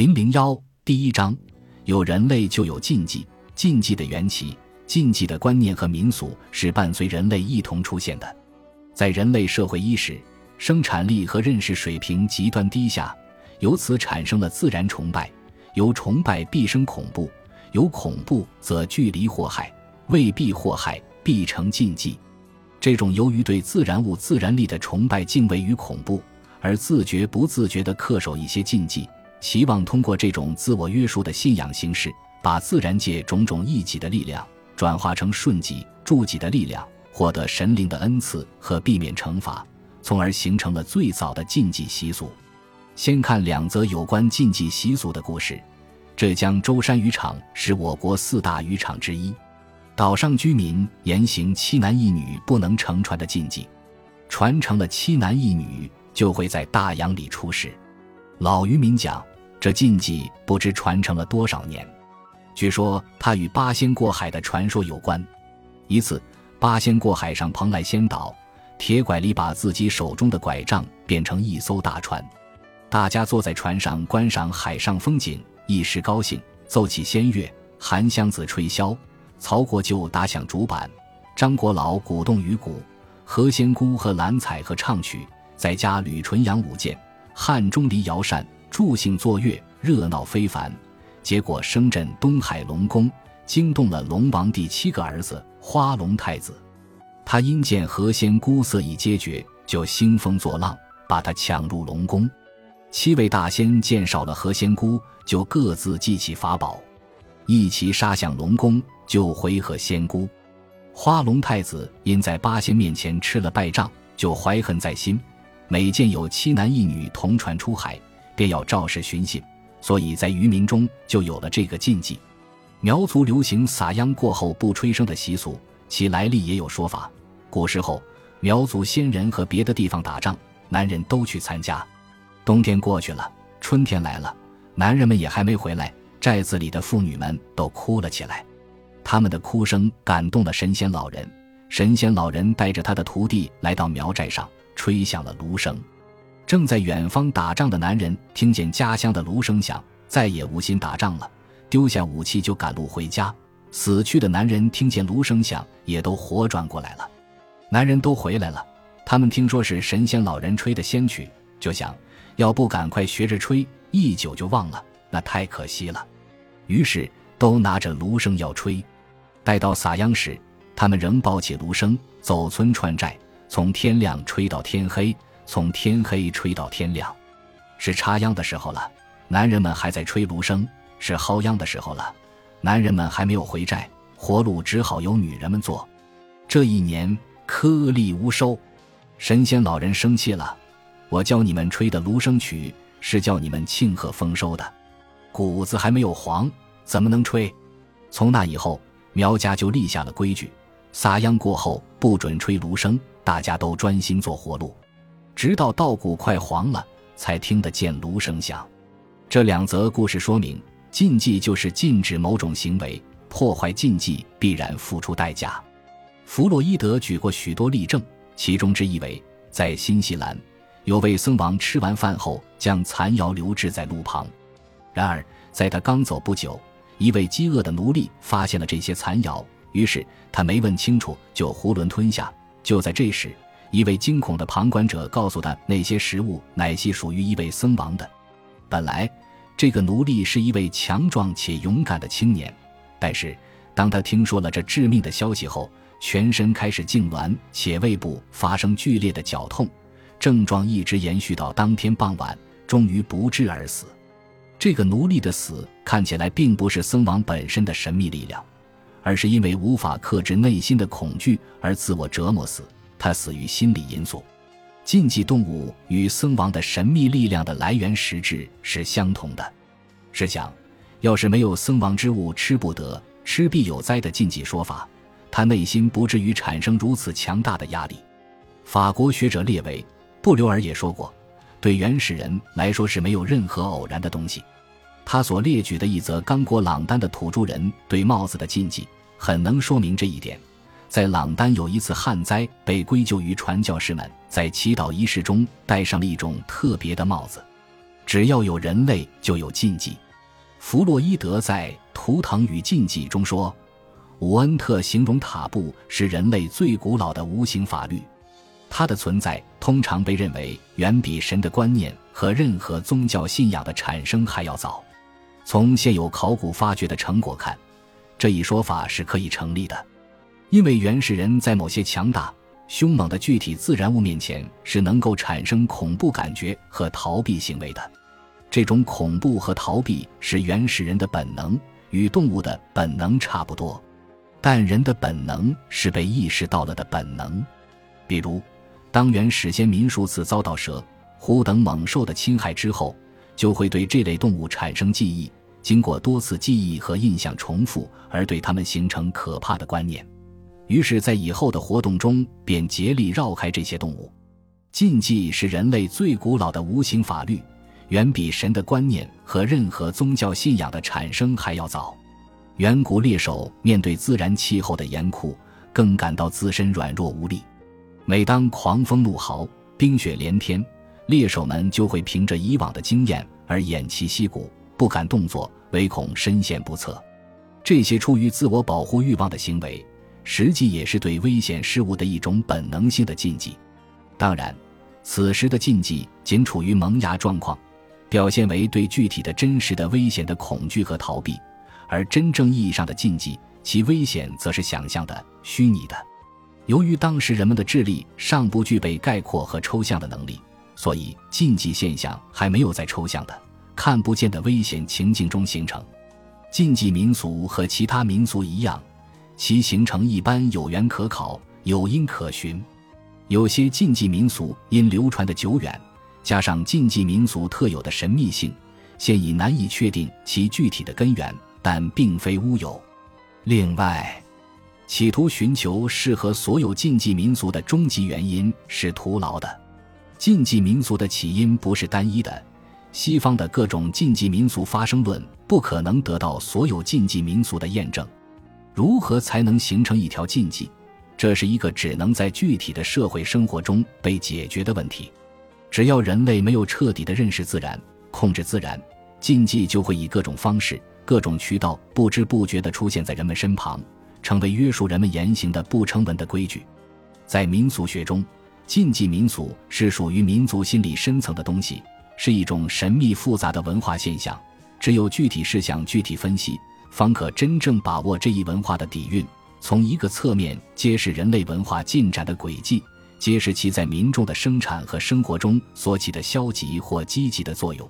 零零幺第一章，有人类就有禁忌，禁忌的缘起，禁忌的观念和民俗是伴随人类一同出现的。在人类社会伊始，生产力和认识水平极端低下，由此产生了自然崇拜，由崇拜必生恐怖，有恐怖则距离祸害，未必祸害必成禁忌。这种由于对自然物、自然力的崇拜、敬畏与恐怖，而自觉不自觉地恪守一些禁忌。期望通过这种自我约束的信仰形式，把自然界种种异己的力量转化成顺己助己的力量，获得神灵的恩赐和避免惩罚，从而形成了最早的禁忌习俗。先看两则有关禁忌习俗的故事。浙江舟山渔场是我国四大渔场之一，岛上居民严行七男一女不能乘船的禁忌，传承了七男一女就会在大洋里出事。老渔民讲。这禁忌不知传承了多少年，据说它与八仙过海的传说有关。一次，八仙过海上蓬莱仙岛，铁拐李把自己手中的拐杖变成一艘大船，大家坐在船上观赏海上风景，一时高兴，奏起仙乐，韩湘子吹箫，曹国舅打响竹板，张国老鼓动鱼鼓，何仙姑和蓝采和唱曲，再加吕纯阳舞剑，汉钟离摇扇。助兴作乐，热闹非凡，结果声震东海龙宫，惊动了龙王第七个儿子花龙太子。他因见何仙姑色已皆绝，就兴风作浪，把他抢入龙宫。七位大仙见少了何仙姑，就各自记起法宝，一齐杀向龙宫，救回何仙姑。花龙太子因在八仙面前吃了败仗，就怀恨在心，每见有七男一女同船出海。便要肇事寻衅，所以在渔民中就有了这个禁忌。苗族流行撒秧过后不吹笙的习俗，其来历也有说法。古时候，苗族先人和别的地方打仗，男人都去参加。冬天过去了，春天来了，男人们也还没回来，寨子里的妇女们都哭了起来。他们的哭声感动了神仙老人，神仙老人带着他的徒弟来到苗寨上，吹响了芦笙。正在远方打仗的男人听见家乡的芦声响，再也无心打仗了，丢下武器就赶路回家。死去的男人听见芦声响，也都活转过来了。男人都回来了，他们听说是神仙老人吹的仙曲，就想要不赶快学着吹，一久就忘了，那太可惜了。于是都拿着芦笙要吹。待到撒秧时，他们仍抱起芦笙，走村串寨，从天亮吹到天黑。从天黑吹到天亮，是插秧的时候了。男人们还在吹芦笙，是薅秧的时候了。男人们还没有回寨，活路只好由女人们做。这一年颗粒无收，神仙老人生气了。我教你们吹的芦笙曲，是叫你们庆贺丰收的。谷子还没有黄，怎么能吹？从那以后，苗家就立下了规矩：撒秧过后不准吹芦笙，大家都专心做活路。直到稻谷快黄了，才听得见芦声响。这两则故事说明，禁忌就是禁止某种行为，破坏禁忌必然付出代价。弗洛伊德举过许多例证，其中之一为，在新西兰，有位僧王吃完饭后将残肴留置在路旁，然而在他刚走不久，一位饥饿的奴隶发现了这些残肴，于是他没问清楚就囫囵吞下。就在这时，一位惊恐的旁观者告诉他，那些食物乃系属于一位僧王的。本来，这个奴隶是一位强壮且勇敢的青年，但是当他听说了这致命的消息后，全身开始痉挛，且胃部发生剧烈的绞痛，症状一直延续到当天傍晚，终于不治而死。这个奴隶的死看起来并不是僧王本身的神秘力量，而是因为无法克制内心的恐惧而自我折磨死。他死于心理因素。禁忌动物与僧王的神秘力量的来源实质是相同的。试想，要是没有僧王之物吃不得、吃必有灾的禁忌说法，他内心不至于产生如此强大的压力。法国学者列维·布留尔也说过，对原始人来说是没有任何偶然的东西。他所列举的一则刚果朗丹的土著人对帽子的禁忌，很能说明这一点。在朗丹有一次旱灾，被归咎于传教士们在祈祷仪式中戴上了一种特别的帽子。只要有人类，就有禁忌。弗洛伊德在《图腾与禁忌》中说，伍恩特形容塔布是人类最古老的无形法律，它的存在通常被认为远比神的观念和任何宗教信仰的产生还要早。从现有考古发掘的成果看，这一说法是可以成立的，因为原始人在某些强大、凶猛的具体自然物面前是能够产生恐怖感觉和逃避行为的。这种恐怖和逃避是原始人的本能，与动物的本能差不多，但人的本能是被意识到了的本能。比如，当原始先民数次遭到蛇、虎等猛兽的侵害之后，就会对这类动物产生记忆，经过多次记忆和印象重复，而对它们形成可怕的观念，于是，在以后的活动中便竭力绕开这些动物。禁忌是人类最古老的无形法律。远比神的观念和任何宗教信仰的产生还要早。远古猎手面对自然气候的严酷，更感到自身软弱无力。每当狂风怒号、冰雪连天，猎手们就会凭着以往的经验而偃旗息鼓，不敢动作，唯恐身陷不测。这些出于自我保护欲望的行为，实际也是对危险事物的一种本能性的禁忌。当然，此时的禁忌仅处于萌芽状况。表现为对具体的真实的危险的恐惧和逃避，而真正意义上的禁忌，其危险则是想象的、虚拟的。由于当时人们的智力尚不具备概括和抽象的能力，所以禁忌现象还没有在抽象的、看不见的危险情境中形成。禁忌民俗和其他民俗一样，其形成一般有源可考、有因可循。有些禁忌民俗因流传的久远。加上禁忌民俗特有的神秘性，现已难以确定其具体的根源，但并非乌有。另外，企图寻求适合所有禁忌民俗的终极原因是徒劳的。禁忌民俗的起因不是单一的，西方的各种禁忌民俗发生论不可能得到所有禁忌民俗的验证。如何才能形成一条禁忌？这是一个只能在具体的社会生活中被解决的问题。只要人类没有彻底的认识自然、控制自然，禁忌就会以各种方式、各种渠道不知不觉地出现在人们身旁，成为约束人们言行的不成文的规矩。在民俗学中，禁忌民俗是属于民族心理深层的东西，是一种神秘复杂的文化现象。只有具体事项具体分析，方可真正把握这一文化的底蕴，从一个侧面揭示人类文化进展的轨迹。揭示其在民众的生产和生活中所起的消极或积极的作用。